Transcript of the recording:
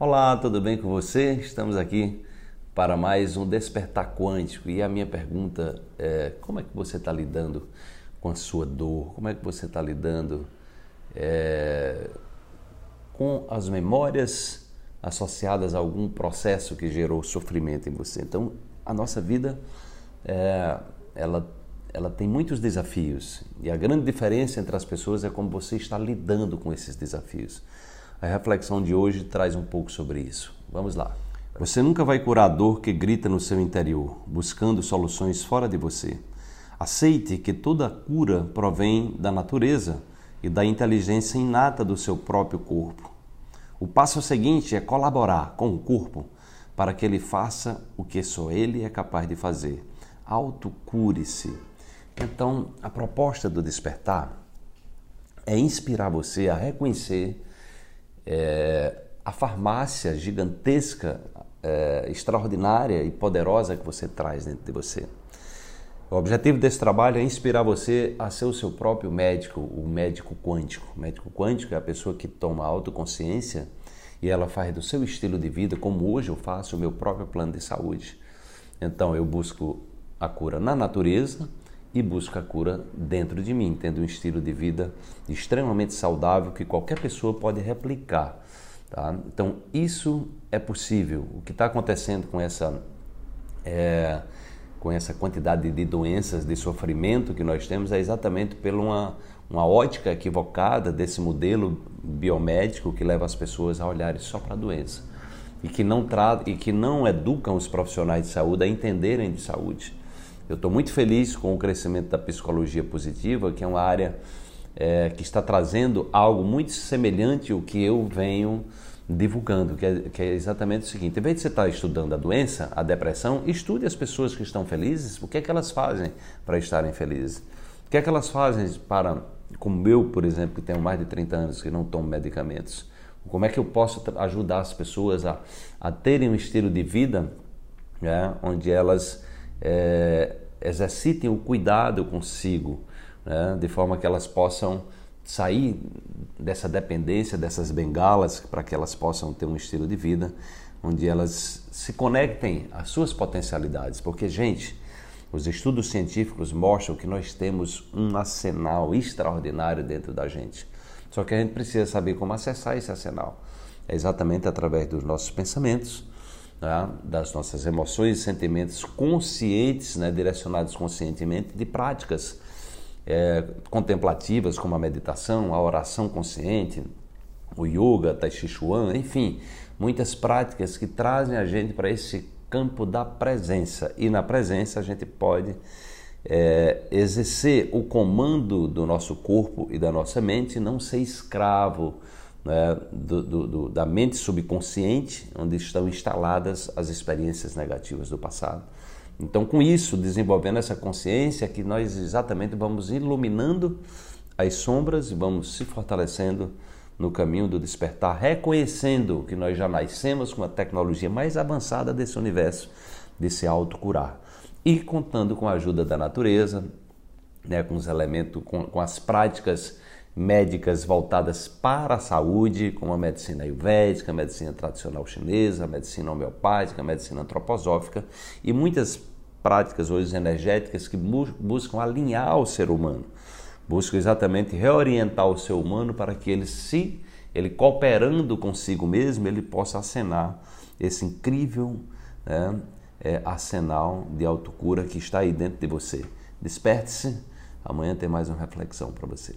Olá, tudo bem com você? Estamos aqui para mais um Despertar Quântico e a minha pergunta é: como é que você está lidando com a sua dor? Como é que você está lidando é, com as memórias associadas a algum processo que gerou sofrimento em você? Então, a nossa vida é, ela ela tem muitos desafios e a grande diferença entre as pessoas é como você está lidando com esses desafios. A reflexão de hoje traz um pouco sobre isso. Vamos lá. Você nunca vai curar a dor que grita no seu interior, buscando soluções fora de você. Aceite que toda cura provém da natureza e da inteligência inata do seu próprio corpo. O passo seguinte é colaborar com o corpo para que ele faça o que só ele é capaz de fazer. Autocure-se. Então, a proposta do despertar é inspirar você a reconhecer é, a farmácia gigantesca, é, extraordinária e poderosa que você traz dentro de você. O objetivo desse trabalho é inspirar você a ser o seu próprio médico, o médico quântico. O médico quântico é a pessoa que toma autoconsciência e ela faz do seu estilo de vida, como hoje eu faço o meu próprio plano de saúde. Então eu busco a cura na natureza e busco a cura dentro de mim, tendo um estilo de vida extremamente saudável que qualquer pessoa pode replicar. Tá? Então isso é possível. O que está acontecendo com essa é, com essa quantidade de doenças, de sofrimento que nós temos, é exatamente pela uma, uma ótica equivocada desse modelo biomédico que leva as pessoas a olharem só para a doença e que não tra e que não educam os profissionais de saúde a entenderem de saúde. Eu estou muito feliz com o crescimento da psicologia positiva, que é uma área é, que está trazendo algo muito semelhante ao que eu venho divulgando, que é, que é, exatamente o seguinte: em vez de você estar estudando a doença, a depressão, estude as pessoas que estão felizes, o que é que elas fazem para estarem felizes. O que é que elas fazem para, como eu, por exemplo, que tenho mais de 30 anos que não tomo medicamentos, como é que eu posso ajudar as pessoas a, a terem um estilo de vida né, onde elas é, exercitem o cuidado consigo, né, de forma que elas possam sair dessa dependência, dessas bengalas, para que elas possam ter um estilo de vida onde elas se conectem às suas potencialidades. Porque, gente, os estudos científicos mostram que nós temos um arsenal extraordinário dentro da gente. Só que a gente precisa saber como acessar esse arsenal. É exatamente através dos nossos pensamentos, né, das nossas emoções e sentimentos conscientes, né, direcionados conscientemente, de práticas é, contemplativas como a meditação, a oração consciente, o yoga, tai chi chuan, enfim, muitas práticas que trazem a gente para esse campo da presença. E na presença a gente pode é, exercer o comando do nosso corpo e da nossa mente, não ser escravo né, do, do, do, da mente subconsciente, onde estão instaladas as experiências negativas do passado. Então, com isso, desenvolvendo essa consciência, que nós exatamente vamos iluminando as sombras e vamos se fortalecendo no caminho do despertar, reconhecendo que nós já nascemos com a tecnologia mais avançada desse universo de se autocurar e contando com a ajuda da natureza, né, com os elementos, com, com as práticas médicas voltadas para a saúde, como a medicina ayurvédica, a medicina tradicional chinesa, a medicina homeopática, a medicina antroposófica e muitas práticas hoje energéticas que buscam alinhar o ser humano, buscam exatamente reorientar o ser humano para que ele se ele cooperando consigo mesmo, ele possa acenar esse incrível né, é, arsenal de autocura que está aí dentro de você. Desperte-se, amanhã tem mais uma reflexão para você.